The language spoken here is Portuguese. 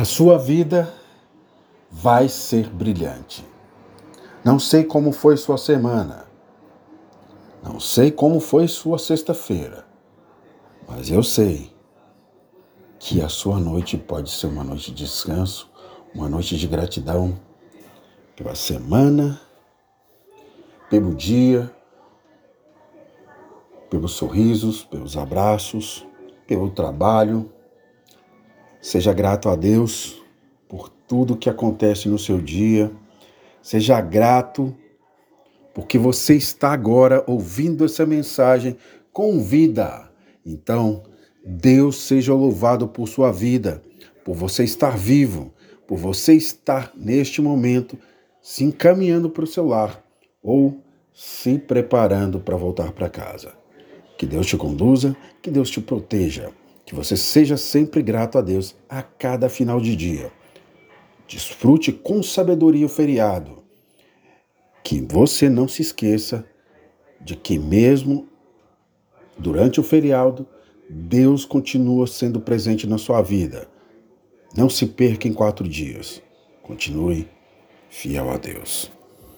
A sua vida vai ser brilhante. Não sei como foi sua semana. Não sei como foi sua sexta-feira. Mas eu sei que a sua noite pode ser uma noite de descanso, uma noite de gratidão pela semana, pelo dia, pelos sorrisos, pelos abraços, pelo trabalho. Seja grato a Deus por tudo que acontece no seu dia. Seja grato porque você está agora ouvindo essa mensagem com vida. Então, Deus seja louvado por sua vida, por você estar vivo, por você estar neste momento se encaminhando para o seu lar ou se preparando para voltar para casa. Que Deus te conduza, que Deus te proteja, que você seja sempre grato a Deus a cada final de dia. Desfrute com sabedoria o feriado. Que você não se esqueça de que, mesmo durante o feriado, Deus continua sendo presente na sua vida. Não se perca em quatro dias. Continue fiel a Deus.